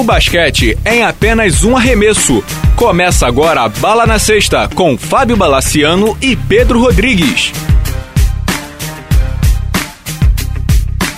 O basquete é em apenas um arremesso. Começa agora a Bala na Sexta com Fábio Balaciano e Pedro Rodrigues.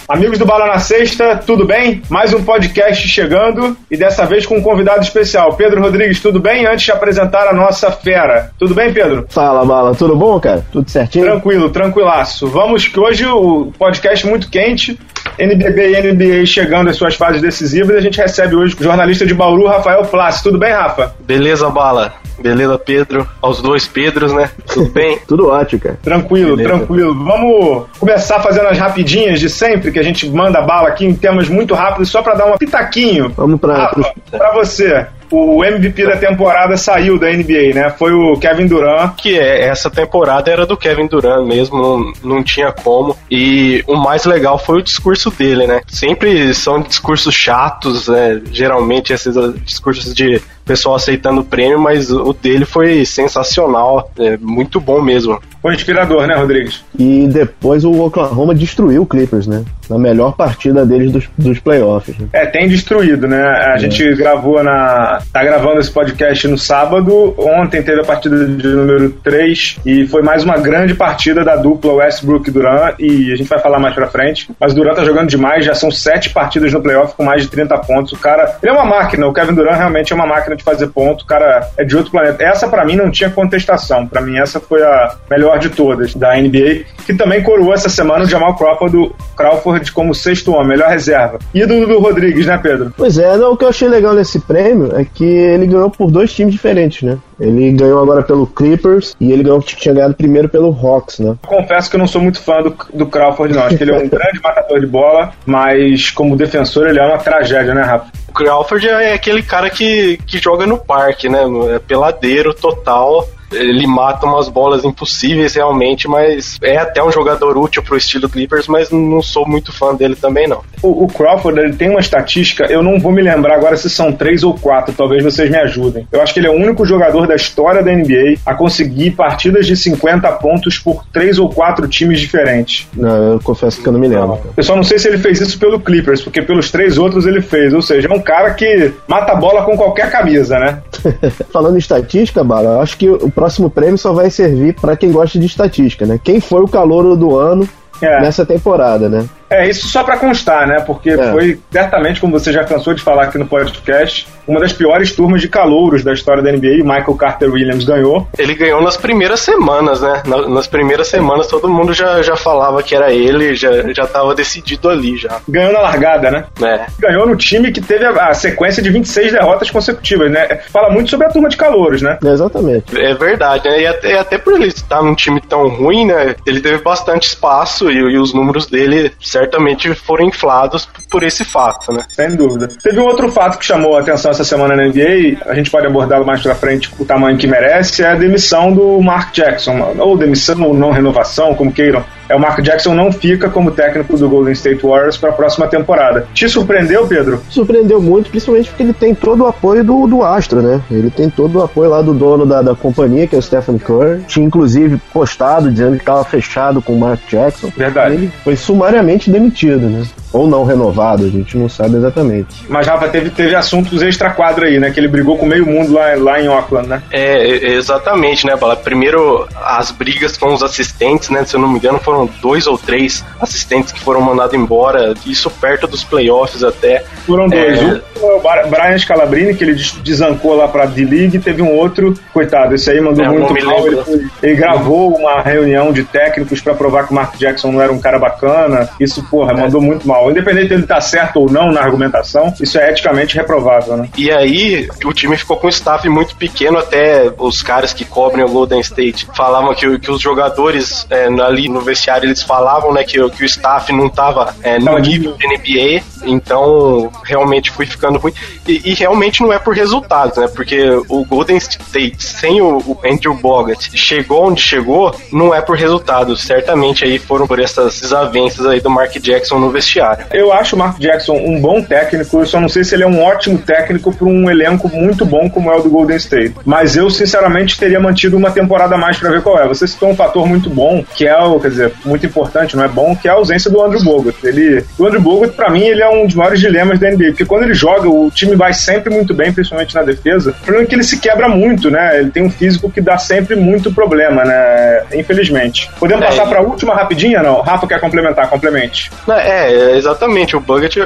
Amigos do Bala na Sexta, tudo bem? Mais um podcast chegando e dessa vez com um convidado especial. Pedro Rodrigues, tudo bem? Antes de apresentar a nossa fera. Tudo bem, Pedro? Fala, Bala, tudo bom, cara? Tudo certinho? Tranquilo, tranquilaço. Vamos que hoje o podcast muito quente. NBB e NBA chegando às suas fases decisivas. A gente recebe hoje o jornalista de Bauru, Rafael Plassi. Tudo bem, Rafa? Beleza, Bala. Beleza, Pedro? Aos dois Pedros, né? Tudo bem? Tudo ótimo, cara. Tranquilo, Beleza. tranquilo. Vamos começar fazendo as rapidinhas de sempre, que a gente manda bala aqui em temas muito rápidos, só para dar um pitaquinho. Vamos pra... Rafa, pra você o MVP da temporada saiu da NBA, né? Foi o Kevin Durant. Que é, essa temporada era do Kevin Durant mesmo, não, não tinha como. E o mais legal foi o discurso dele, né? Sempre são discursos chatos, né? Geralmente esses discursos de pessoal aceitando o prêmio, mas o dele foi sensacional, é muito bom mesmo. Foi inspirador, né, Rodrigues? E depois o Oklahoma destruiu o Clippers, né? Na melhor partida deles dos, dos playoffs. Né? É, tem destruído, né? A é. gente gravou na. tá gravando esse podcast no sábado. Ontem teve a partida de número 3 e foi mais uma grande partida da dupla Westbrook Durant. E a gente vai falar mais pra frente. Mas o Durant tá jogando demais, já são sete partidas no playoff com mais de 30 pontos. O cara. Ele é uma máquina, o Kevin Durant realmente é uma máquina de fazer ponto. O cara é de outro planeta. Essa, para mim, não tinha contestação. Para mim, essa foi a melhor melhor de todas da NBA, que também coroou essa semana o Jamal Crawford, Crawford como sexto homem, melhor reserva. Ídolo do Rodrigues, né, Pedro? Pois é, não, o que eu achei legal nesse prêmio é que ele ganhou por dois times diferentes, né? Ele ganhou agora pelo Clippers e ele ganhou, tinha ganhado primeiro pelo Hawks, né? Confesso que eu não sou muito fã do, do Crawford, não. Acho que ele é um grande matador de bola, mas como defensor ele é uma tragédia, né, Rafa? O Crawford é aquele cara que, que joga no parque, né? É peladeiro total ele mata umas bolas impossíveis realmente, mas é até um jogador útil pro estilo Clippers, mas não sou muito fã dele também não. O, o Crawford ele tem uma estatística, eu não vou me lembrar agora se são três ou quatro, talvez vocês me ajudem. Eu acho que ele é o único jogador da história da NBA a conseguir partidas de 50 pontos por três ou quatro times diferentes. Não, eu confesso que eu não me lembro. Eu só não sei se ele fez isso pelo Clippers, porque pelos três outros ele fez. Ou seja, é um cara que mata a bola com qualquer camisa, né? Falando em estatística, Bala, acho que o próximo prêmio só vai servir para quem gosta de estatística, né? Quem foi o calouro do ano é. nessa temporada, né? É, isso só para constar, né? Porque é. foi certamente, como você já cansou de falar aqui no podcast, uma das piores turmas de calouros da história da NBA. O Michael Carter Williams ganhou. Ele ganhou nas primeiras semanas, né? Nas primeiras semanas todo mundo já, já falava que era ele, já, já tava decidido ali já. Ganhou na largada, né? É. Ganhou no time que teve a, a sequência de 26 derrotas consecutivas, né? Fala muito sobre a turma de calouros, né? exatamente. É verdade, né? E até, até por ele estar num time tão ruim, né? Ele teve bastante espaço e, e os números dele, certamente foram inflados por esse fato, né? Sem dúvida. Teve um outro fato que chamou a atenção essa semana na NBA, a gente pode abordá-lo mais pra frente o tamanho que merece, é a demissão do Mark Jackson, ou demissão ou não renovação, como queiram é o Mark Jackson não fica como técnico do Golden State Warriors para a próxima temporada. Te surpreendeu, Pedro? Surpreendeu muito, principalmente porque ele tem todo o apoio do, do Astro, né? Ele tem todo o apoio lá do dono da, da companhia, que é o Stephen Curry. Tinha inclusive postado dizendo que estava fechado com o Mark Jackson. Verdade. Ele foi sumariamente demitido, né? Ou não renovado, a gente não sabe exatamente. Mas, Rafa, teve, teve assuntos extra-quadro aí, né? Que ele brigou com meio mundo lá, lá em Auckland, né? É, exatamente, né, Bala? Primeiro, as brigas com os assistentes, né? Se eu não me engano, foram dois ou três assistentes que foram mandados embora, isso perto dos playoffs até. Foram dois. É... Um o Brian Scalabrini, que ele desancou lá pra D-League, teve um outro, coitado, esse aí mandou é, muito mal. Ele, ele, gravou uma reunião de técnicos para provar que o Mark Jackson não era um cara bacana. Isso, porra, é. mandou muito mal. Independente de ele estar tá certo ou não na argumentação, isso é eticamente reprovável, né? E aí, o time ficou com um staff muito pequeno, até os caras que cobrem o Golden State falavam que, que os jogadores é, ali no vestiário eles falavam, né, que, que o staff não estava é, no nível de NBA, então realmente fui ficando ruim. E, e, realmente não é por resultados, né, porque o Golden State sem o, o, Andrew Bogut chegou onde chegou, não é por resultados, certamente aí foram por essas desavenças aí do Mark Jackson no vestiário. Eu acho o Mark Jackson um bom técnico, eu só não sei se ele é um ótimo técnico para um elenco muito bom como é o do Golden State. Mas eu, sinceramente, teria mantido uma temporada a mais para ver qual é. Você citou um fator muito bom, que é o, quer dizer, muito importante, não é bom, que é a ausência do Andrew Bogut. Ele, o Andrew Bogut, para mim, ele é um dos maiores dilemas da NBA, porque quando ele joga, o time vai sempre muito bem, principalmente na defesa. O problema é que ele se quebra muito, né? Ele tem um físico que dá sempre muito problema, né? Infelizmente. Podemos é, passar para a última rapidinha, não? Rafa quer complementar, complemente. É, é exatamente. O Bucket,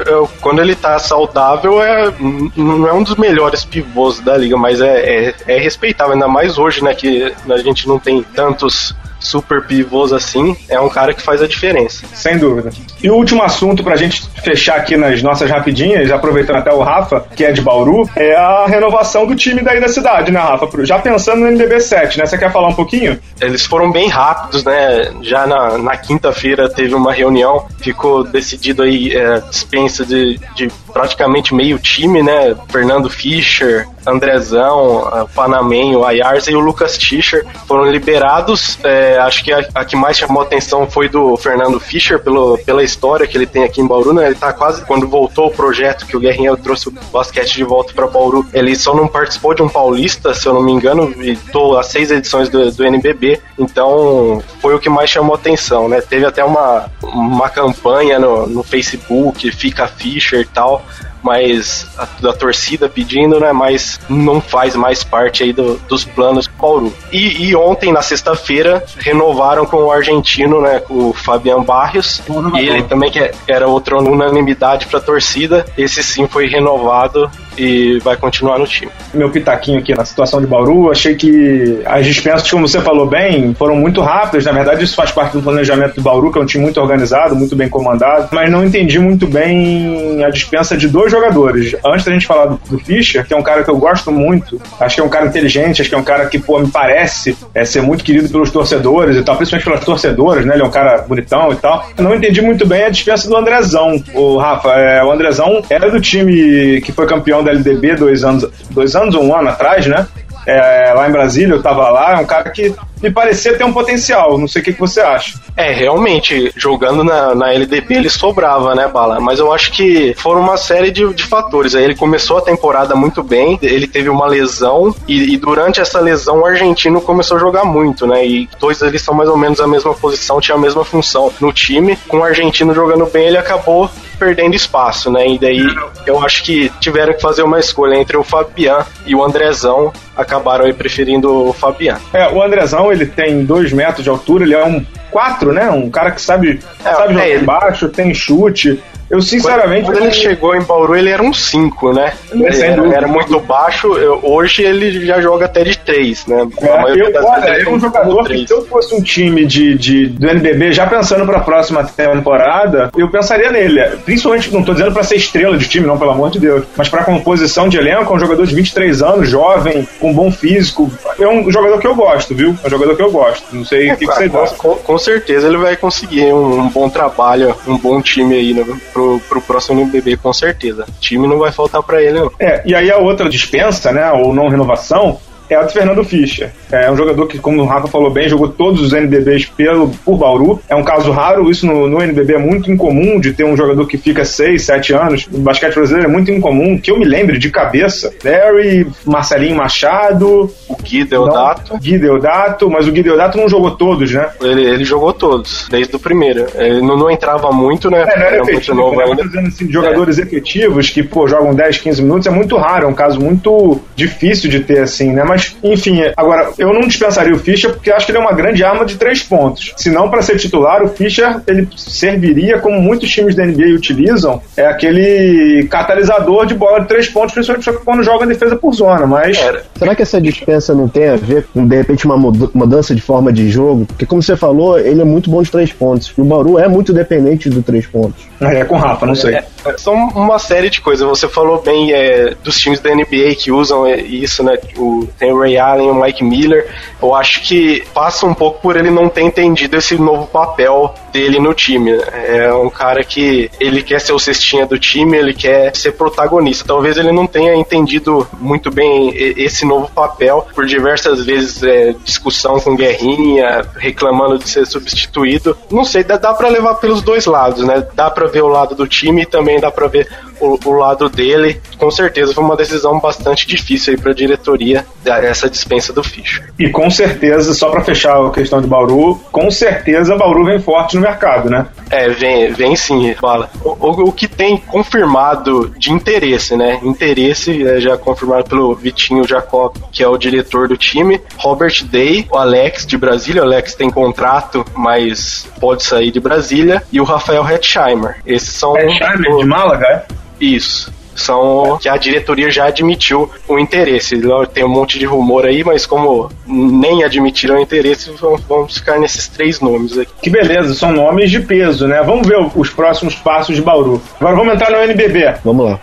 quando ele tá saudável, é, não é um dos melhores pivôs da liga, mas é, é, é respeitável, ainda mais hoje, né? Que a gente não tem tantos super pivôs assim, é um cara que faz a diferença. Sem dúvida. E o último assunto pra gente fechar aqui nas nossas rapidinhas, aproveitando até o Rafa, que é de Bauru, é a renovação do time daí da cidade, né, Rafa? Já pensando no NBB 7, né? Você quer falar um pouquinho? Eles foram bem rápidos, né? Já na, na quinta-feira teve uma reunião, ficou decidido aí é, dispensa de, de praticamente meio time, né? Fernando Fischer, Andrezão, Panamenho, Ayarza e o Lucas Tischer foram liberados. É, acho que a, a, que mais chamou atenção foi do Fernando Fischer, pelo, pela história que ele tem aqui em Bauru. Né? Ele tá quase, quando voltou o projeto que o Guerrinha trouxe o basquete de volta para Bauru, ele só não participou de um paulista, se eu não me engano, e tô as seis edições do, do NBB. Então foi o que mais chamou atenção, né? Teve até uma, uma campanha no, no Facebook, Fica Fischer e tal mais a, da torcida pedindo, né? Mas não faz mais parte aí do, dos planos do Paulo. E, e ontem, na sexta-feira, renovaram com o argentino, né? Com o Fabian Barrios. E ele também, que era outra unanimidade para a torcida. Esse sim foi renovado e vai continuar no time. Meu pitaquinho aqui na situação de Bauru, achei que as dispensas, como você falou bem, foram muito rápidas. Na verdade, isso faz parte do planejamento do Bauru, que é um time muito organizado, muito bem comandado, mas não entendi muito bem a dispensa de dois jogadores. Antes da gente falar do, do Fischer, que é um cara que eu gosto muito, acho que é um cara inteligente, acho que é um cara que, pô, me parece é, ser muito querido pelos torcedores e tal, principalmente pelas torcedoras, né? Ele é um cara bonitão e tal. Não entendi muito bem a dispensa do Andrezão, o Rafa. É, o Andrezão era do time que foi campeão da LDB dois anos, dois anos ou um ano atrás, né? É, lá em Brasília, eu tava lá, é um cara que me parecia ter um potencial. Não sei o que, que você acha. É, realmente, jogando na, na LDB ele sobrava, né, Bala? Mas eu acho que foram uma série de, de fatores. Aí ele começou a temporada muito bem, ele teve uma lesão, e, e, durante essa lesão o argentino começou a jogar muito, né? E dois eles são mais ou menos a mesma posição, tinha a mesma função no time. Com o argentino jogando bem, ele acabou perdendo espaço, né? E daí eu acho que tiveram que fazer uma escolha entre o Fabian e o Andrezão. Acabaram aí preferindo o Fabian. É, o Andrezão ele tem dois metros de altura, ele é um 4, né? Um cara que sabe, é, sabe jogar é, embaixo, tem chute. Eu, sinceramente. Quando, ele chegou em Bauru, ele era um 5, né? Ele era, muito baixo. hoje ele já joga até de 3, né? É, eu, olha, é um jogador que, se eu fosse um time de, de, do NBB, já pensando para a próxima temporada, eu pensaria nele. Principalmente, não estou dizendo para ser estrela de time, não, pelo amor de Deus, mas para composição de elenco, é um jogador de 23 anos, jovem, com bom físico. É um jogador que eu gosto, viu? É um jogador que eu gosto. Não sei o é, que, que, você gosta. Com, com, certeza ele vai conseguir um, um bom trabalho, um bom time aí, né? Pro, pro próximo NBB, com certeza. O time não vai faltar para ele, não. É, e aí a outra dispensa, né, ou não renovação, é a do Fernando Fischer. É um jogador que, como o Rafa falou bem, jogou todos os NBBs pelo, por Bauru. É um caso raro, isso no, no NBB é muito incomum de ter um jogador que fica 6, 7 anos. No basquete brasileiro é muito incomum, que eu me lembre de cabeça. Larry, Marcelinho Machado. O Gui Deodato. Não, Gui Deodato, mas o Gui Deodato não jogou todos, né? Ele, ele jogou todos, desde o primeiro. Ele não, não entrava muito, né? É, não era, era efetivo, muito novo né? ainda. Dizendo assim, de jogadores é. efetivos que, pô, jogam 10, 15 minutos é muito raro, é um caso muito difícil de ter assim, né? Mas, enfim, agora, eu não dispensaria o Fischer porque acho que ele é uma grande arma de três pontos. Se não para ser titular, o Fischer ele serviria, como muitos times da NBA utilizam, é aquele catalisador de bola de três pontos, principalmente quando joga em defesa por zona. Mas. Será que essa dispensa não tem a ver com, de repente, uma mudança de forma de jogo? Porque, como você falou, ele é muito bom de três pontos. E o Bauru é muito dependente do três pontos. É, é com Rafa, não sei. É, são uma série de coisas. Você falou bem é, dos times da NBA que usam isso, né? O, tem o Ray Allen, o Mike Miller. Eu acho que passa um pouco por ele não ter entendido esse novo papel dele no time. É um cara que ele quer ser o cestinha do time, ele quer ser protagonista. Talvez ele não tenha entendido muito bem esse novo papel, por diversas vezes é, discussão com Guerrinha, reclamando de ser substituído. Não sei, dá, dá para levar pelos dois lados, né? Dá para ver o lado do time e também dá para ver o, o, lado dele. Com certeza foi uma decisão bastante difícil aí para a diretoria. Essa dispensa do Fischer. E com certeza, só para fechar a questão de Bauru, com certeza Bauru vem forte no mercado, né? É, vem, vem sim, fala. O, o, o que tem confirmado de interesse, né? Interesse é já confirmado pelo Vitinho Jacob, que é o diretor do time, Robert Day, o Alex de Brasília, o Alex tem contrato, mas pode sair de Brasília, e o Rafael Hetzheimer. Esses são. Hetzheimer de Málaga, é? Isso são que a diretoria já admitiu o interesse. Tem um monte de rumor aí, mas como nem admitiram o interesse, vamos ficar nesses três nomes aqui. Que beleza, são nomes de peso, né? Vamos ver os próximos passos de Bauru. Agora vamos entrar no NBB. Vamos lá.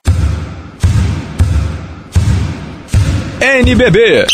NBB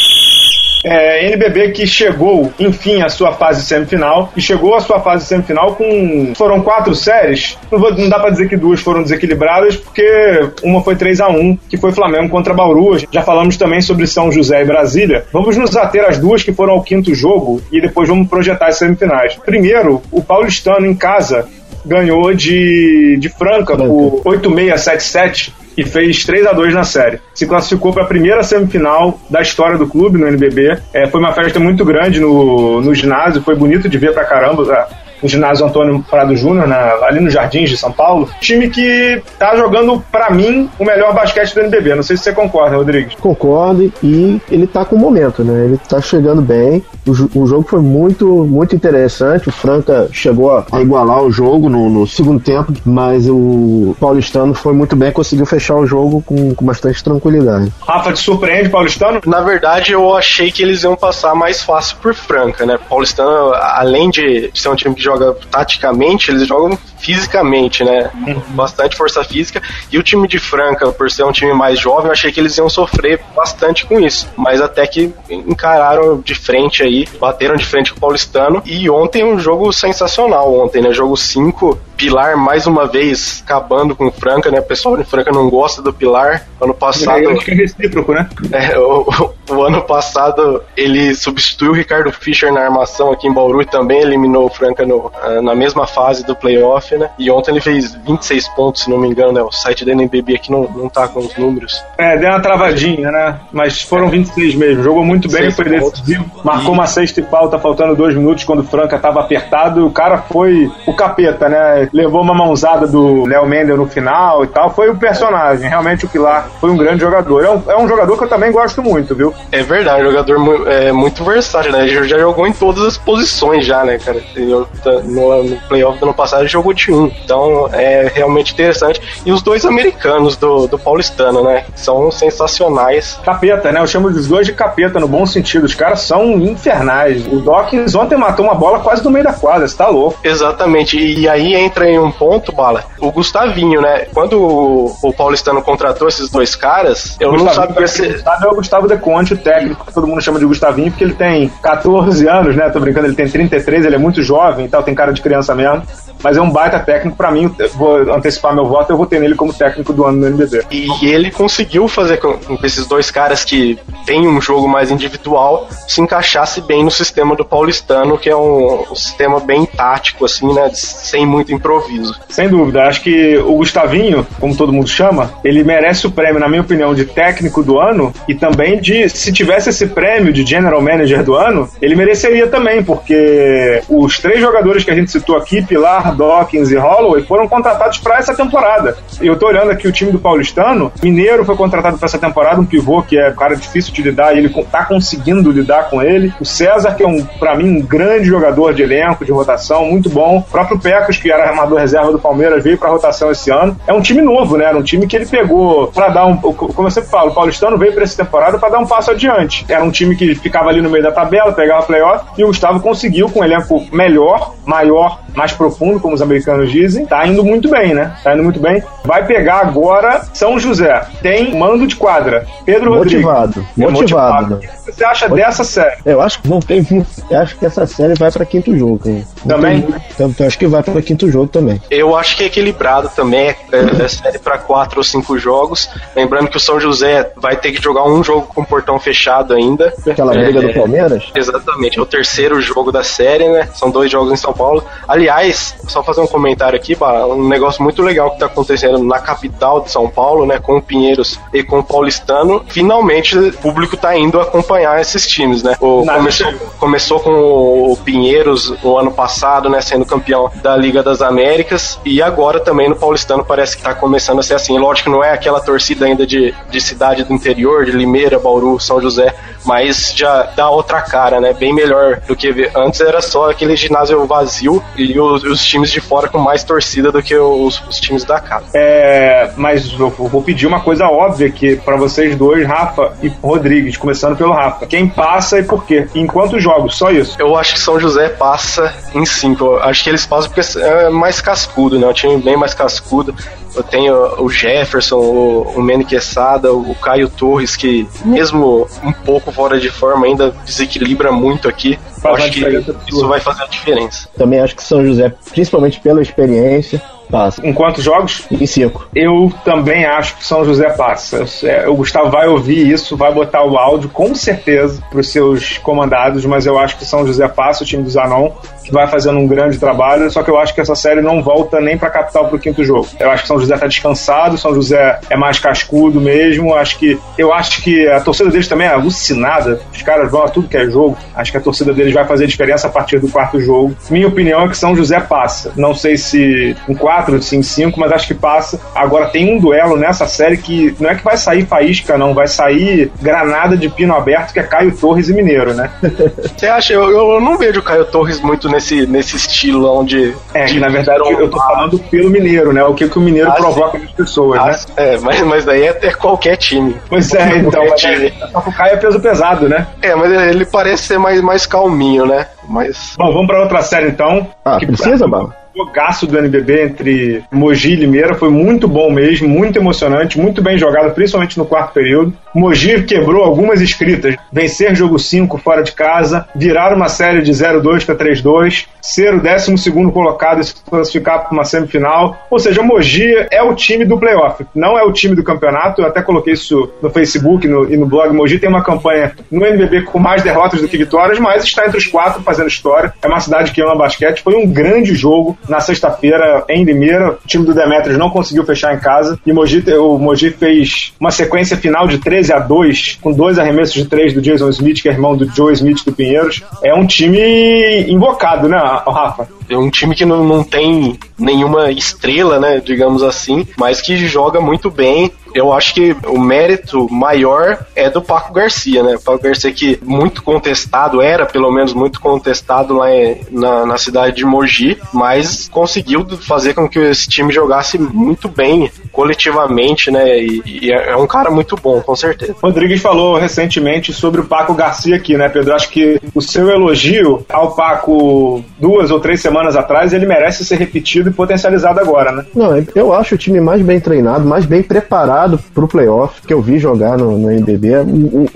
é, NBB que chegou, enfim, à sua fase semifinal e chegou à sua fase semifinal com foram quatro séries. Não, vou, não dá para dizer que duas foram desequilibradas, porque uma foi 3 a 1 que foi Flamengo contra Bauru. Já falamos também sobre São José e Brasília. Vamos nos ater às duas que foram ao quinto jogo e depois vamos projetar as semifinais. Primeiro, o Paulistano em casa ganhou de, de Franca, Franca. por 8-6-7-7 e fez 3 a 2 na série. Se classificou para a primeira semifinal da história do clube no NBB. É, foi uma festa muito grande no, no ginásio, foi bonito de ver pra caramba no ginásio Antônio Prado Júnior, ali nos Jardins de São Paulo. Time que tá jogando, para mim, o melhor basquete do NBB. Não sei se você concorda, Rodrigues. Concordo, e ele tá com o momento, né? Ele tá chegando bem. O, o jogo foi muito, muito interessante. O Franca chegou a igualar o jogo no, no, segundo tempo, mas o Paulistano foi muito bem, conseguiu fechar o jogo com, com bastante tranquilidade. Rafa, te surpreende, Paulistano? Na verdade, eu achei que eles iam passar mais fácil por Franca, né? Paulistano, além de ser um time que joga taticamente, eles jogam fisicamente, né? Uhum. Bastante força física. E o time de Franca, por ser um time mais jovem, eu achei que eles iam sofrer bastante com isso. Mas até que encararam de frente aí, bateram de frente com o Paulistano. E ontem um jogo sensacional, ontem, né? Jogo 5, Pilar mais uma vez acabando com o Franca, né? O pessoal de Franca não gosta do Pilar. Ano passado. É, acho que é recíproco, né? É, o, o, ano passado ele substituiu o Ricardo Fischer na armação aqui em Bauru e também eliminou o Franca no, ah, na mesma fase do playoff, né? E ontem ele fez 26 pontos, se não me engano, né? O site da NBB aqui não, não tá com os números. É, deu uma travadinha, né? Mas foram 26 mesmo. Jogou muito bem, foi decisivo. Marcou uma sexta e pauta faltando dois minutos quando o Franca tava apertado. O cara foi o capeta, né? Levou uma mãozada do Léo Mendel no final e tal. Foi o personagem. Realmente o Pilar foi um grande jogador. É um, é um jogador que eu também gosto muito, viu? É verdade, um jogador é, muito versátil, né? Ele já jogou em todas as posições já, né, cara? Eu, no, no playoff do ano passado ele jogou de um. Então é realmente interessante. E os dois americanos do, do paulistano, né? São sensacionais. Capeta, né? Eu chamo dos dois de capeta no bom sentido. Os caras são infernais. O Dawkins ontem matou uma bola quase no meio da quadra, você tá louco. Exatamente. E aí entra em um ponto, Bala, o Gustavinho, né? Quando o, o paulistano contratou esses dois caras, eu não sabia se. O Gustavo é o Gustavo De Conte, o técnico que todo mundo chama de Gustavinho, porque ele tem 14 anos, né? Tô brincando, ele tem 33, ele é muito jovem e tal, tem cara de criança mesmo mas é um baita técnico. Para mim, vou antecipar meu voto, eu vou ter nele como técnico do ano no NBB. E, ele conseguiu fazer com, que esses dois caras que têm um jogo mais individual se encaixasse bem no sistema do paulistano, que é um, um sistema bem tático, assim, né? Sem muito improviso. Sem dúvida. Acho que o Gustavinho, como todo mundo chama, ele merece o prêmio, na minha opinião, de técnico do ano e também de, se tivesse esse prêmio de general manager do ano, ele mereceria também, porque os três jogadores que a gente citou aqui, Pilar, Dawkins e Holloway foram contratados para essa temporada. Eu tô olhando aqui o time do Paulistano. Mineiro foi contratado para essa temporada, um pivô que é um cara difícil de lidar e ele tá conseguindo lidar com ele. O César, que é um, para mim, um grande jogador de elenco, de rotação, muito bom. O próprio Pecos, que era armador reserva do Palmeiras, veio para rotação esse ano. É um time novo, né? Era um time que ele pegou para dar um. Como eu sempre falo, o Paulistano veio para essa temporada para dar um passo adiante. Era um time que ficava ali no meio da tabela, pegava playoff, e o Gustavo conseguiu, com um elenco melhor, maior, mais profundo, como os americanos dizem, tá indo muito bem, né? Tá indo muito bem. Vai pegar agora São José. Tem mando de quadra. Pedro motivado, Rodrigues. Motivado. Motivado. O que você acha dessa série? Eu acho que não tem. Eu acho que essa série vai para quinto jogo. Também? Então, acho que vai para quinto jogo também. Eu acho que é equilibrado também. É, é série para quatro ou cinco jogos. Lembrando que o São José vai ter que jogar um jogo com o portão fechado ainda. Aquela briga é, do Palmeiras? Exatamente, é o terceiro jogo da série, né? São dois jogos em São Paulo. Aliás, só fazer um comentário aqui, um negócio muito legal que tá acontecendo na capital de São Paulo, né? Com o Pinheiros e com o Paulistano. Finalmente o público tá indo acompanhar esses times, né? O, começou, começou com o Pinheiros no ano passado, né? Sendo campeão da Liga das Américas. E agora também no Paulistano parece que tá começando a ser assim. Lógico que não é aquela torcida ainda de, de cidade do interior, de Limeira, Bauru, São José, mas já dá outra cara, né? Bem melhor do que antes era só aquele ginásio vazio e os, os times de fora com mais torcida do que os, os times da casa. É, mas eu vou pedir uma coisa óbvia aqui para vocês dois, Rafa e Rodrigues, começando pelo Rafa. Quem passa e por quê? Em quantos jogos? Só isso. Eu acho que São José passa em cinco. Eu acho que eles passam porque é mais cascudo, né? O time bem mais cascudo. Eu tenho o Jefferson, o, o Manny Quesada, o Caio Torres, que mesmo um pouco fora de forma ainda desequilibra muito aqui. Eu acho que isso vai fazer a diferença. Também acho que São José, principalmente pela experiência, Passa. Em quantos jogos? Em cinco. Eu também acho que São José passa. É, o Gustavo vai ouvir isso, vai botar o áudio com certeza para os seus comandados, mas eu acho que São José passa, o time do Zanon, que vai fazendo um grande trabalho, só que eu acho que essa série não volta nem para a capital pro quinto jogo. Eu acho que São José tá descansado, São José é mais cascudo mesmo, acho que eu acho que a torcida deles também é alucinada. Os caras vão a tudo que é jogo. Acho que a torcida deles vai fazer diferença a partir do quarto jogo. Minha opinião é que São José passa. Não sei se em quatro 4, sim, 5, mas acho que passa. Agora tem um duelo nessa série que não é que vai sair faísca, não, vai sair granada de pino aberto, que é Caio Torres e Mineiro, né? Você acha? Eu, eu não vejo o Caio Torres muito nesse, nesse estilo onde. É, que na verdade eu, tô falando pelo Mineiro, né? O que, que o Mineiro ah, provoca nas pessoas, ah, né? É, mas, mas daí é, é qualquer time. Pois é, então. É, só que o Caio é peso pesado, né? É, mas ele parece ser mais, mais calminho, né? Mas. Bom, vamos pra outra série então. Ah, que precisa, Bala? Jogaço do NBB entre Mogi e Limeira foi muito bom mesmo, muito emocionante, muito bem jogado, principalmente no quarto período. Mogi quebrou algumas escritas, vencer jogo 5 fora de casa, virar uma série de 0-2 para 3-2, ser o 12 colocado e se classificar para uma semifinal. Ou seja, Mogi é o time do playoff, não é o time do campeonato. Eu até coloquei isso no Facebook no, e no blog. Mogi tem uma campanha no NBB com mais derrotas do que vitórias, mas está entre os quatro fazendo história. É uma cidade que ama basquete. Foi um grande jogo na sexta-feira em Limeira. O time do Demetrius não conseguiu fechar em casa e Mogi, o Mogi fez uma sequência final de 13 a 2, com dois arremessos de três do Jason Smith, que é irmão do Joe Smith do Pinheiros. É um time invocado, né, Rafa? É um time que não, não tem nenhuma estrela, né, digamos assim, mas que joga muito bem. Eu acho que o mérito maior é do Paco Garcia, né? O Paco Garcia que muito contestado, era pelo menos muito contestado lá em, na, na cidade de Mogi, mas conseguiu fazer com que esse time jogasse muito bem coletivamente, né? E, e é, é um cara muito bom, com certeza. Rodrigues falou recentemente sobre o Paco Garcia aqui, né, Pedro? Acho que o seu elogio ao Paco duas ou três semanas atrás, ele merece ser repetido e potencializado agora, né? Não, eu acho o time mais bem treinado, mais bem preparado pro playoff que eu vi jogar no, no NBB.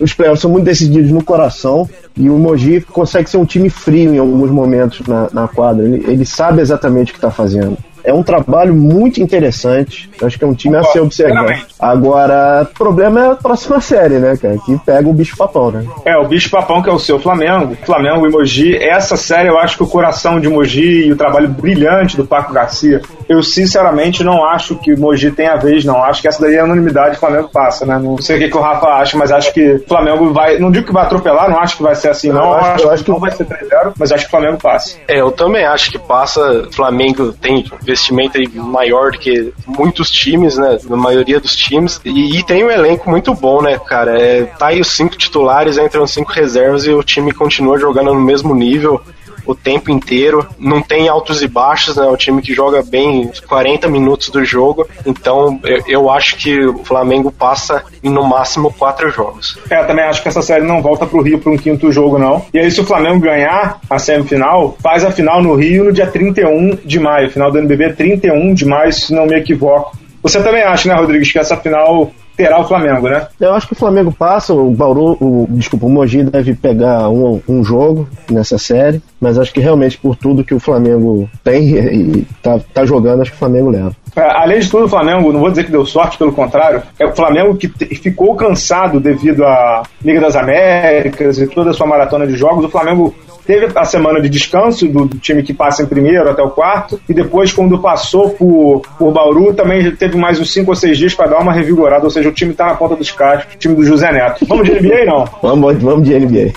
Os playoffs são muito decididos no coração e o Mogi consegue ser um time frio em alguns momentos na, na quadra. Ele, ele sabe exatamente o que está fazendo. É um trabalho muito interessante. Acho que é um time a ser observado. Agora, o problema é a próxima série, né, cara? Que pega o bicho papão, né? É, o bicho papão que é o seu Flamengo. Flamengo e Mogi. Essa série eu acho que o coração de Mogi e o trabalho brilhante do Paco Garcia. Eu sinceramente não acho que o Mogi tem a vez, não. Acho que essa daí é a unanimidade que o Flamengo passa, né? Não sei o que, que o Rafa acha, mas acho que o Flamengo vai. Não digo que vai atropelar, não acho que vai ser assim, não. Eu acho, eu acho que não vai ser 3-0, mas acho que o Flamengo passa. É, eu também acho que passa. Flamengo tem investimento maior do que muitos times, né? Na maioria dos times. E, e tem um elenco muito bom, né, cara? É, tá aí os cinco titulares, entram cinco reservas e o time continua jogando no mesmo nível o tempo inteiro, não tem altos e baixos, né? É um time que joga bem 40 minutos do jogo, então eu, eu acho que o Flamengo passa em no máximo quatro jogos. É, também acho que essa série não volta pro Rio para um quinto jogo, não. E aí, se o Flamengo ganhar a semifinal, faz a final no Rio no dia 31 de maio, final do NBB 31 de maio, se não me equivoco. Você também acha, né, Rodrigues, que essa final terá o Flamengo, né? Eu acho que o Flamengo passa, o Bauru, o, desculpa, o Mogi deve pegar um, um jogo nessa série, mas acho que realmente por tudo que o Flamengo tem e tá, tá jogando, acho que o Flamengo leva. É, além de tudo, o Flamengo, não vou dizer que deu sorte, pelo contrário, é o Flamengo que ficou cansado devido à Liga das Américas e toda a sua maratona de jogos. O Flamengo teve a semana de descanso do, do, time que passa em primeiro até o quarto, e depois, quando passou por, por Bauru, também teve mais uns 5 ou 6 dias para dar uma revigorada, ou seja, o time está na ponta dos cascos, o time do José Neto. Vamos de NBA, não? Vamos, vamos de NBA.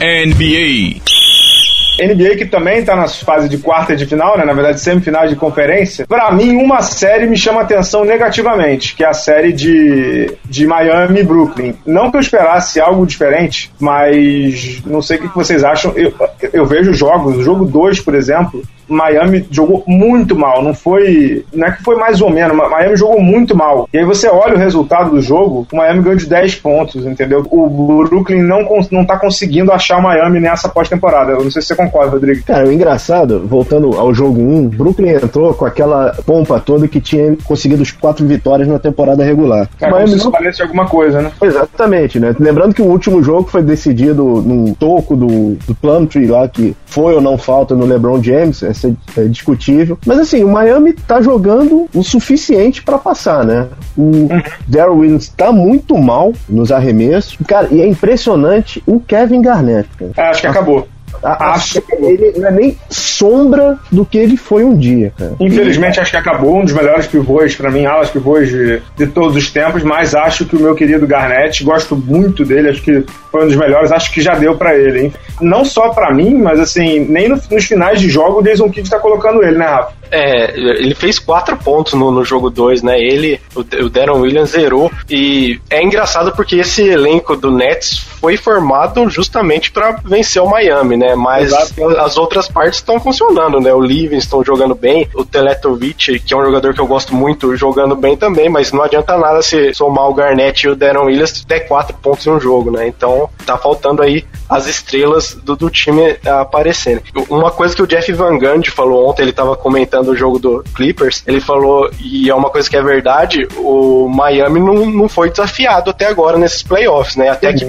NBA. NBA que também tá nas fases de quarta de final, né? Na verdade, semifinal de conferência. Para mim, uma série me chama atenção negativamente, que é a série de, de Miami e Brooklyn. Não que eu esperasse algo diferente, mas não sei o que vocês acham. Eu, eu vejo jogos, o jogo 2, por exemplo, Miami jogou muito mal. Não foi. Não é que foi mais ou menos, Miami jogou muito mal. E aí você olha o resultado do jogo, o Miami ganhou de 10 pontos, entendeu? O Brooklyn não, não tá conseguindo achar o Miami nessa pós-temporada. Eu não sei se você concorda, Rodrigo. Cara, o engraçado, voltando ao jogo 1, Brooklyn entrou com aquela pompa toda que tinha conseguido os quatro vitórias na temporada regular. Cara, Miami não parece alguma coisa, né? Exatamente, né? Lembrando que o último jogo foi decidido num toco do, do Plumtree lá, que foi ou não falta no LeBron James, ser é discutível. Mas assim, o Miami tá jogando o suficiente para passar, né? O uhum. Daryl Williams tá muito mal nos arremessos. Cara, e é impressionante o Kevin Garnett. Cara. É, acho que acabou. Acho que ele não é nem sombra do que ele foi um dia, cara. Infelizmente, acho que acabou um dos melhores pivôs, para mim, alas pivôs de, de todos os tempos, mas acho que o meu querido Garnett, gosto muito dele, acho que foi um dos melhores, acho que já deu para ele, hein? Não só para mim, mas assim, nem no, nos finais de jogo o Jason Kidd tá colocando ele, né, Rafa? É, ele fez quatro pontos no, no jogo 2, né? Ele, o, o Darren Williams zerou. E é engraçado porque esse elenco do Nets foi formado justamente para vencer o Miami, né? Mas Exato. as outras partes estão funcionando, né? O Livingston jogando bem, o Teletovic, que é um jogador que eu gosto muito, jogando bem também, mas não adianta nada se somar o Garnett e o Darren Williams até quatro pontos em um jogo, né? Então tá faltando aí as estrelas do, do time aparecendo. Uma coisa que o Jeff Van Gundy falou ontem, ele tava comentando o jogo do Clippers, ele falou, e é uma coisa que é verdade, o Miami não, não foi desafiado até agora nesses playoffs, né? Até que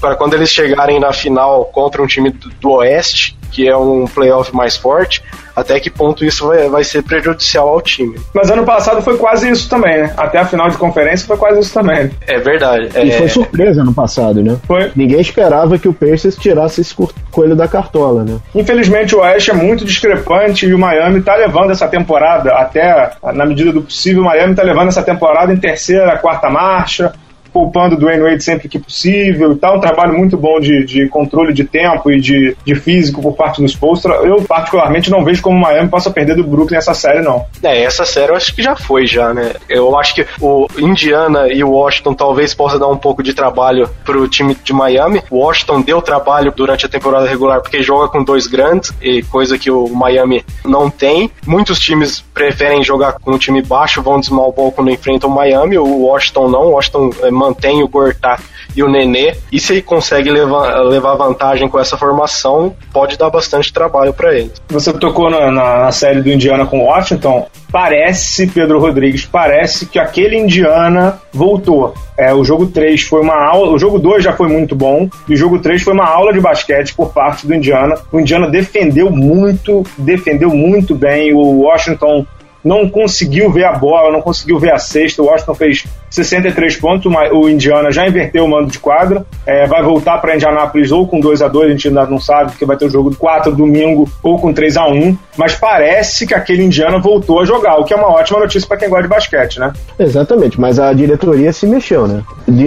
para quando eles chegarem na final contra um time do, do Oeste, que é um playoff mais forte, até que ponto isso vai, vai ser prejudicial ao time. Mas ano passado foi quase isso também, né? Até a final de conferência foi quase isso também. É verdade. E é... foi surpresa no passado, né? Foi. Ninguém esperava que o Pacers tirasse esse coelho da cartola, né? Infelizmente o Oeste é muito discrepante e o Miami tá levando essa temporada, até na medida do possível, o Miami tá levando essa temporada em terceira, quarta marcha poupando o Dwayne Wade sempre que possível e tal. Um trabalho muito bom de, de controle de tempo e de, de físico por parte dos Spolstra. Eu, particularmente, não vejo como o Miami possa perder do Brooklyn essa série, não. É, essa série eu acho que já foi, já, né? Eu acho que o Indiana e o Washington talvez possa dar um pouco de trabalho pro time de Miami. O Washington deu trabalho durante a temporada regular porque joga com dois grandes, e coisa que o Miami não tem. Muitos times preferem jogar com um time baixo, vão de small ball quando enfrentam o Miami. O Washington não. O Washington é mantém o Gortá e o Nenê. E se ele consegue levar, levar vantagem com essa formação, pode dar bastante trabalho para ele. Você tocou na, na, série do Indiana com Washington. Parece, Pedro Rodrigues, parece que aquele Indiana voltou. É, o jogo 3 foi uma aula. O jogo 2 já foi muito bom. E o jogo 3 foi uma aula de basquete por parte do Indiana. O Indiana defendeu muito, defendeu muito bem. O Washington não conseguiu ver a bola, não conseguiu ver a cesta. O Washington fez 63 pontos, o Indiana já inverteu o mando de quadra, é, vai voltar para Indianápolis ou com 2 a 2 a gente ainda não sabe, porque vai ter o jogo 4 domingo ou com 3 a 1 mas parece que aquele Indiana voltou a jogar, o que é uma ótima notícia para quem gosta de basquete, né? Exatamente, mas a diretoria se mexeu, né?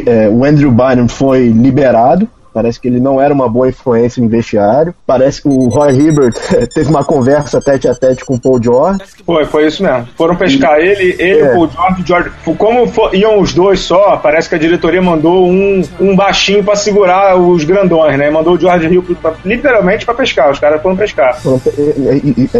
É, o Andrew Bynum foi liberado, Parece que ele não era uma boa influência em vestiário. Parece que o Roy Hibbert teve uma conversa tete a tete com o Paul George. Foi, foi isso mesmo. Foram pescar e, ele, ele, é. o Paul George, George. Como for, iam os dois só, parece que a diretoria mandou um, um baixinho para segurar os grandões, né? Mandou o George Hill pra, literalmente para pescar. Os caras foram pescar. Foram,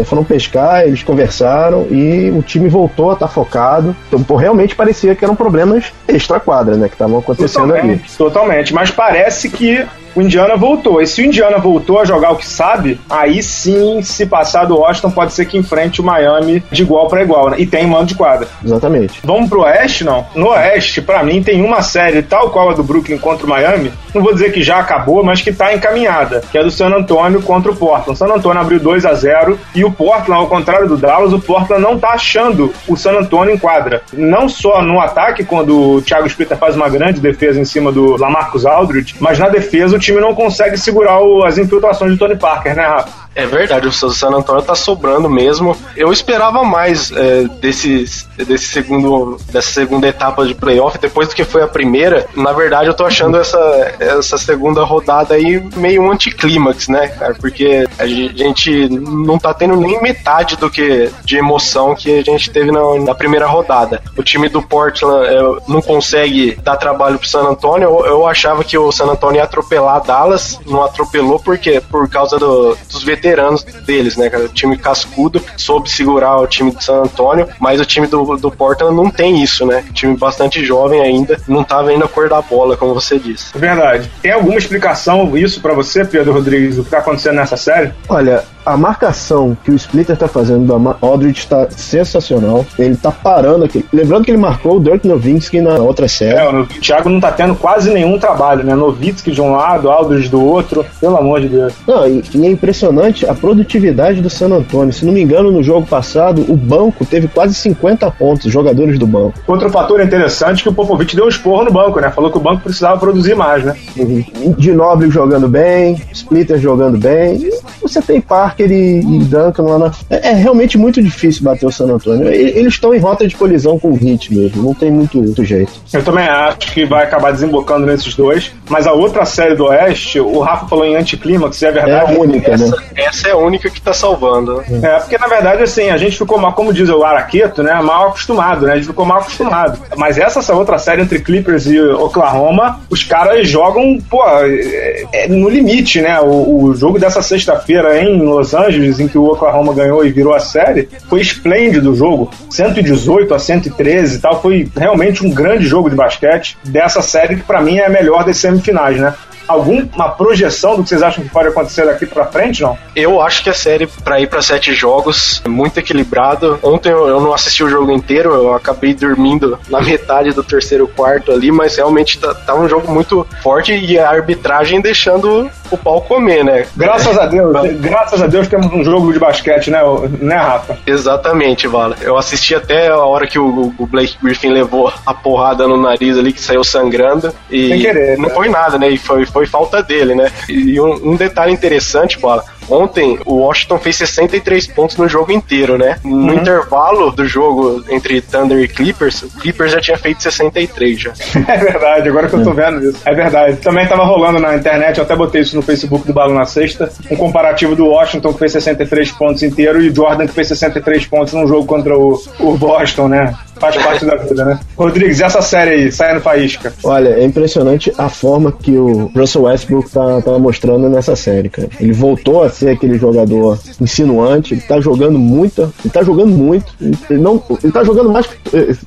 foram, pescar, eles conversaram e o time voltou a estar tá focado. Então, pô, realmente parecia que eram problemas extra-quadra, né? Que estavam acontecendo totalmente, ali. Totalmente. Mas parece que O Indiana voltou. E se o Indiana voltou a jogar o que sabe, aí sim, se passar do Washington, pode ser que enfrente o Miami de igual para igual, né? E tem mando de quadra. Exatamente. Vamos pro Oeste, não? No Oeste, para mim, tem uma série tal qual a do Brooklyn contra o Miami. Não vou dizer que já acabou, mas que tá encaminhada, que é do San Antonio contra o Portland. O San Antonio abriu 2 a 0 e o Portland, ao contrário do Dallas, o Portland não tá achando o San Antonio em quadra. Não só no ataque, quando o Thiago Splitter faz uma grande defesa em cima do Lamarcus Aldridge, mas na defesa o time não consegue segurar o, as infiltrações de Tony Parker, né, Rafa? É verdade, o San Antonio tá sobrando mesmo. Eu esperava mais é, desse, desse segundo, dessa segunda etapa de playoff, depois do que foi a primeira. Na verdade, eu tô achando essa, essa segunda rodada aí meio um anticlímax, né, cara? Porque a gente não tá tendo nem metade do que de emoção que a gente teve na, na primeira rodada. O time do Portland é, não consegue dar trabalho pro San Antonio. Eu, eu, achava que o San Antonio ia atropelar Dallas, não atropelou porque por causa do, dos veteranos deles, né, cara? O time cascudo soube segurar o time de San Antônio, mas o time do, do Portland não tem isso, né? time bastante jovem ainda, não tá vendo a cor da bola, como você disse. É verdade. Tem alguma explicação isso para você, Pedro Rodrigues, o que tá acontecendo nessa série? Olha, a marcação que o Splitter tá fazendo da Aldridge está sensacional. Ele tá parando aqui. Lembrando que ele marcou o Dirk Nowitzki na outra série. É, o Thiago não tá tendo quase nenhum trabalho, né? Nowitzki de um lado, Aldridge do outro. Pelo amor de Deus. Não, e, e, é impressionante a produtividade do San Antonio. Se não me engano, no jogo passado, o banco teve quase 50 pontos, jogadores do banco. Outro fator interessante é que o Popovich deu um esporro no banco, né? Falou que o banco precisava produzir mais, né? Uhum. De Nobre jogando bem, Splitter jogando bem. Você tem par Parker e, e Duncan lá na. É, é, realmente muito difícil bater o San Antonio. Eles estão em rota de colisão com o Heat mesmo, não tem muito, muito jeito. Eu também acho que vai acabar desembocando nesses dois. Mas a outra série do Oeste, o Rafa falou em anticlímax, é verdade. É a única, essa, né? Essa é a única que tá salvando. É, porque na verdade, assim, a gente ficou mal, como diz o Araqueto, né? Mal acostumado, né? A gente ficou mal acostumado. Mas essa, essa outra série entre Clippers e Oklahoma, os caras jogam, pô, é, é no limite, né? O, o jogo dessa sexta-feira em Los Los Angeles, em que o Oklahoma ganhou e virou a série, foi esplêndido o jogo. 118 a 113 e tal. Foi realmente um grande jogo de basquete dessa série que, para mim, é a melhor das semifinais, né? Alguma projeção do que vocês acham que pode acontecer daqui para frente, não? Eu acho que a série para ir para sete jogos é muito equilibrado. Ontem eu, não assisti o jogo inteiro, eu acabei dormindo na metade do terceiro quarto ali, mas realmente tá, tá um jogo muito forte e a arbitragem deixando o pau comer, né? Graças a Deus, graças a Deus temos um jogo de basquete, né, né, Rafa? Exatamente, Vala. Eu assisti até a hora que o, o Blake Griffin levou a porrada no nariz ali, que saiu sangrando. E Sem querer, não né? foi nada, né? E foi, foi falta dele, né? E um, um detalhe interessante, Bola, Ontem, o Washington fez 63 pontos no jogo inteiro, né? No uhum. intervalo do jogo entre Thunder e Clippers, o Clippers já tinha feito 63 já. É verdade, agora que eu tô é. vendo isso. É verdade. Também tava rolando na internet, eu até botei isso no Facebook do Balo na sexta, um comparativo do Washington que fez 63 pontos inteiro e o Jordan que fez 63 pontos num jogo contra o, o Boston, né? Faz parte da vida, né? Rodrigues, essa série aí, saindo faísca? Olha, é impressionante a forma que o Russell Westbrook tá, tá mostrando nessa série, cara. Ele voltou a ser aquele jogador insinuante, ele tá jogando muito, ele tá jogando muito, ele, não, ele tá jogando mais,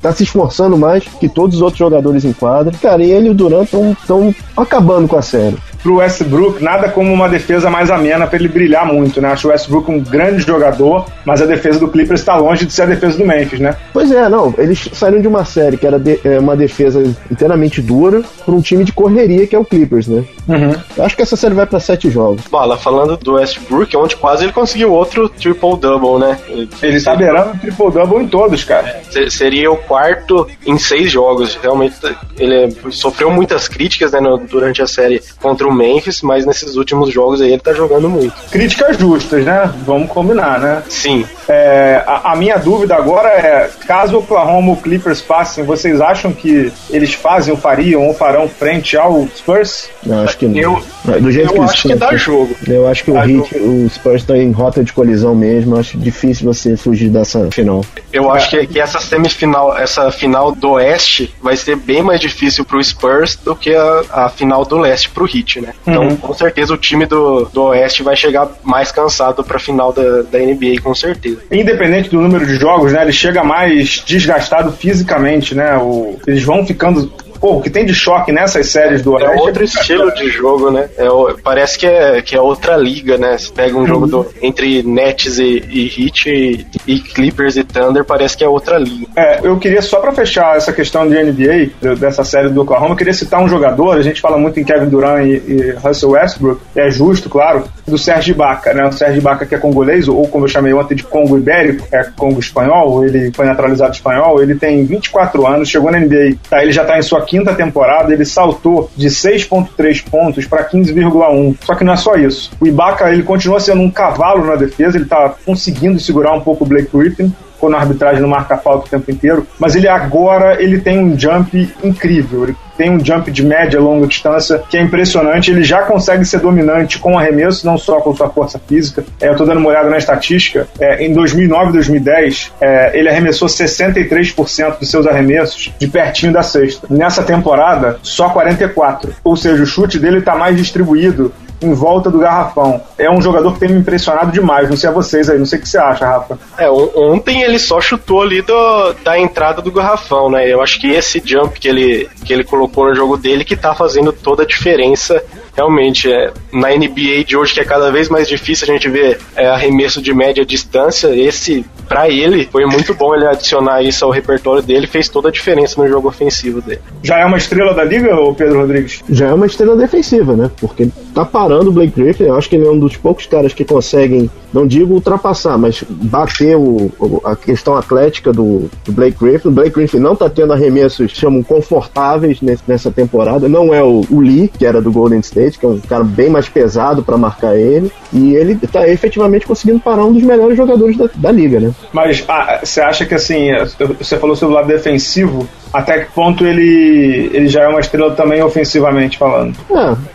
tá se esforçando mais que todos os outros jogadores em quadra. Cara, e ele e o Durant estão acabando com a série pro Westbrook, nada como uma defesa mais amena para ele brilhar muito, né? Acho o Westbrook um grande jogador, mas a defesa do Clippers está longe de ser a defesa do Memphis, né? Pois é, não. Eles saíram de uma série que era de, é, uma defesa inteiramente dura para um time de correria que é o Clippers, né? Uhum. Acho que essa série vai para sete jogos. Bala, falando do Westbrook, onde quase ele conseguiu outro triple-double, né? Ele, ele tá beirando triple-double em todos, cara. seria o quarto em seis jogos. Realmente, ele sofreu muitas críticas né, no, durante a série contra o Memphis, mas nesses últimos jogos aí ele tá jogando muito. Críticas justas, né? Vamos combinar, né? Sim. É, a, a, minha dúvida agora é, caso o Oklahoma ou Clippers passem, vocês acham que eles fazem ou fariam ou farão frente ao Spurs? Não, acho que não. Eu, Do jeito eu que acho que dá jogo. Eu acho que o, Heat, o Spurs tá em rota de colisão mesmo, acho difícil você fugir dessa final. Eu acho que, que essa semifinal, essa final do Oeste vai ser bem mais difícil pro Spurs do que a, a final do Leste pro Heat né? Então, uhum. com certeza, o time do, do Oeste vai chegar mais cansado pra final da, da NBA, com certeza. Independente do número de jogos, né? Ele chega mais desgastado fisicamente, né? O, eles vão ficando pô, o que tem de choque nessas séries do Oeste. É outro é estilo de jogo, né? É, parece que é, que é outra liga, né? Você pega um uhum. jogo do, entre Nets e, e Heat e, e, Clippers e Thunder, parece que é outra liga. É, eu queria só para fechar essa questão de NBA, dessa série do Oklahoma, eu queria citar um jogador, a gente fala muito em Kevin Durant e, e Russell Westbrook, é justo, claro, do Sérgio Ibaka, né? O Sérgio Ibaka que é congolês, ou como eu chamei ontem de Congo Ibérico, é Congo espanhol, ele foi naturalizado espanhol, ele tem 24 anos, chegou na NBA, tá, ele já está em sua quinta temporada, ele saltou de 6.3 pontos para 15,1. Só que não é só isso. O Ibaka, ele continua sendo um cavalo na defesa, ele está conseguindo segurar um pouco o Blake Griffin, quando a arbitragem não marca falta o tempo inteiro, mas ele agora ele tem um jump incrível. Ele tem um jump de média longa distância que é impressionante. Ele já consegue ser dominante com arremesso, não só com sua força física. É, eu estou dando uma olhada na estatística. É, em 2009 e 2010, é, ele arremessou 63% dos seus arremessos de pertinho da cesta. Nessa temporada, só 44%. Ou seja, o chute dele está mais distribuído em volta do garrafão. É um jogador que tem me impressionado demais. Não sei a vocês aí, não sei o que você acha, Rafa. É, ontem ele só chutou ali do, da entrada do garrafão, né? Eu acho que esse jump que ele, que ele colocou no jogo dele que tá fazendo toda a diferença realmente é, na NBA de hoje que é cada vez mais difícil a gente ver é, arremesso de média distância esse para ele foi muito bom ele adicionar isso ao repertório dele fez toda a diferença no jogo ofensivo dele. Já é uma estrela da liga ou Pedro Rodrigues? Já é uma estrela defensiva né? Porque tá parando o Blake Griffin eu acho que ele é um dos poucos caras que conseguem não digo ultrapassar, mas bater o, a questão atlética do, do, Blake Griffin. O Blake Griffin não tá tendo arremessos, chamam confortáveis nesse, nessa temporada. Não é o, o, Lee, que era do Golden State, que é um cara bem mais pesado para marcar ele. E ele tá efetivamente conseguindo parar um dos melhores jogadores da, da liga, né? Mas ah, você acha que assim, você falou sobre o lado defensivo, até que ponto ele, ele já é uma estrela também ofensivamente falando?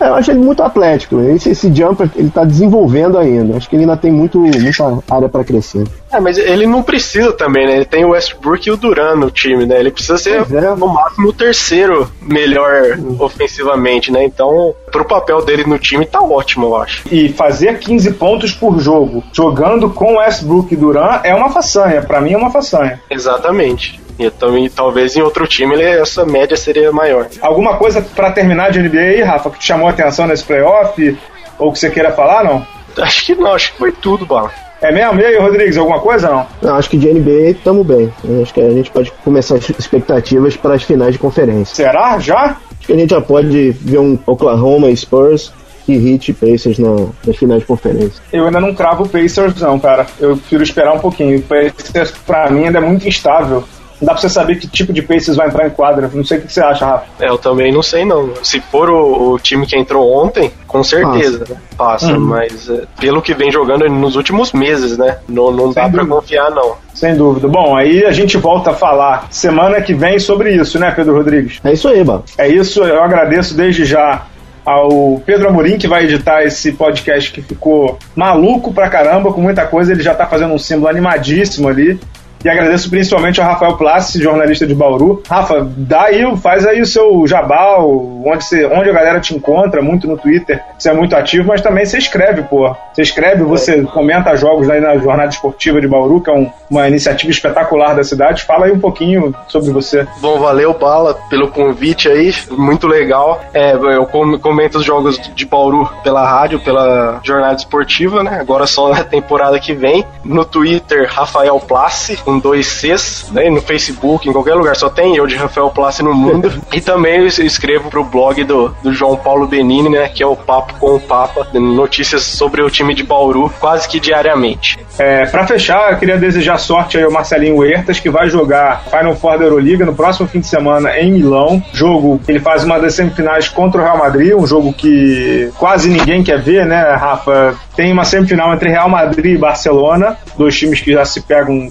É, eu acho ele muito atlético. Esse, esse jumper ele tá desenvolvendo ainda. Acho que ele ainda tem muito, muita área para crescer. É, mas ele não precisa também, né? Ele tem o Westbrook e o Duran no time, né? Ele precisa ser é. no máximo o terceiro melhor ofensivamente, né? Então, pro papel dele no time tá ótimo, eu acho. E fazer 15 pontos por jogo, jogando com Westbrook e Duran, é uma façanha. Para mim é uma façanha. Exatamente. Então, e talvez em outro time ele, essa média seria maior. Alguma coisa para terminar de NBA aí, Rafa, que te chamou a atenção nesse playoff? Ou que você queira falar, não? Acho que não, acho que foi tudo, Bala. É mesmo? E aí, Rodrigues, alguma coisa não? não? Acho que de NBA estamos bem. Acho que a gente pode começar as expectativas para as finais de conferência. Será? Já? Acho que a gente já pode ver um Oklahoma e Spurs e Heat Pacers na, nas finais de conferência. Eu ainda não cravo o Pacers, não, cara. Eu prefiro esperar um pouquinho. O Pacers, pra mim, ainda é muito instável. Não dá pra você saber que tipo de Pacers vai entrar em quadra. Não sei o que você acha, Rafa. É, eu também não sei, não. Se for o, o time que entrou ontem, com certeza passa, né? passa uhum. mas é, pelo que vem jogando nos últimos meses, né? Não, não dá para confiar, não. Sem dúvida. Bom, aí a gente volta a falar semana que vem sobre isso, né, Pedro Rodrigues? É isso aí, mano. É isso, eu agradeço desde já ao Pedro Amorim, que vai editar esse podcast que ficou maluco pra caramba, com muita coisa. Ele já tá fazendo um símbolo animadíssimo ali. E agradeço principalmente ao Rafael Plassi, jornalista de Bauru. Rafa, dá aí, faz aí o seu jabal, onde, você, onde a galera te encontra, muito no Twitter, você é muito ativo, mas também você escreve, pô. Você escreve, você comenta jogos aí na Jornada Esportiva de Bauru, que é um, uma iniciativa espetacular da cidade. Fala aí um pouquinho sobre você. Bom, valeu, Bala, pelo convite aí, muito legal. É, eu comento os jogos de Bauru pela rádio, pela Jornada Esportiva, né? Agora só na temporada que vem. No Twitter, Rafael Plassi, com dois Cs, né? No Facebook, em qualquer lugar, só tem eu de Rafael Plassi no mundo. e também eu escrevo pro blog do, do João Paulo Benini, né? Que é o Papo com o Papa, notícias sobre o time de Bauru quase que diariamente. É, para fechar, eu queria desejar sorte ao Marcelinho Huertas, que vai jogar Final Four da Euroliga no próximo fim de semana em Milão. Jogo ele faz uma das semifinais contra o Real Madrid, um jogo que quase ninguém quer ver, né, Rafa? Tem uma semifinal entre Real Madrid e Barcelona, dois times que já se pegam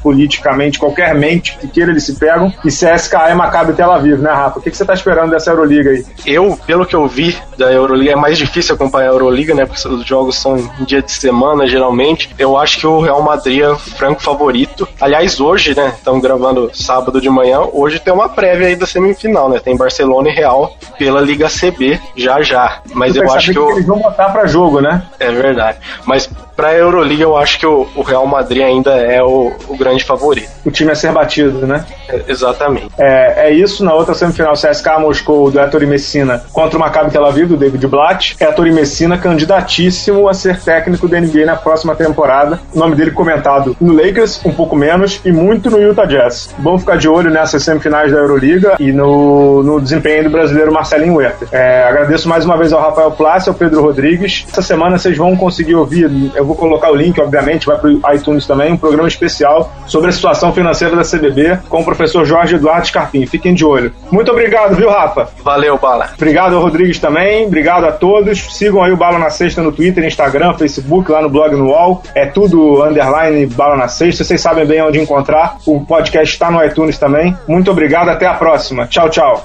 politicamente, qualquer mente que queira eles se pegam, e CSKA e Maccabi Tel Aviv, né, Rafa? O que, que você está esperando dessa Euroliga aí? Eu, pelo que eu vi da Euroliga, é mais difícil acompanhar a Euroliga, né, porque os jogos são em dia de semana, geralmente. Eu acho que o Real Madrid é o franco favorito. Aliás, hoje, né, estamos gravando sábado de manhã, hoje tem uma prévia aí da semifinal, né, tem Barcelona e Real pela Liga CB, já já. Mas eu acho que, que eu... eles vão botar para jogo né? É verdade. Mas pra Euroliga eu acho que o, o Real Madrid ainda é o, o grande favorito. O time a ser batido, né? É, exatamente. É, é isso. Na outra semifinal, CSK Moscou do Ettore Messina contra o Maccabi Tel Aviv, do David Blatt. Ettore Messina candidatíssimo a ser técnico da NBA na próxima temporada. O nome dele comentado no Lakers, um pouco menos, e muito no Utah Jazz. Vamos ficar de olho nessas semifinais da Euroliga e no, no desempenho do brasileiro Marcelinho Huerta. É, agradeço mais uma vez ao Rafael Plácio, ao Pedro Rodrigues. Essa semana vocês vão conseguir ouvir, eu vou colocar o link, obviamente, vai para o iTunes também, um programa especial sobre a situação financeira da CBB com o professor Jorge Eduardo Scarpim. Fiquem de olho. Muito obrigado, viu, Rafa? Valeu, Bala. Obrigado ao Rodrigues também, obrigado a todos. Sigam aí o Bala na Sexta no Twitter, Instagram, Facebook, lá no blog no UOL. É tudo underline Bala na Sexta. Vocês sabem bem onde encontrar. O podcast está no iTunes também. Muito obrigado, até a próxima. Tchau, tchau.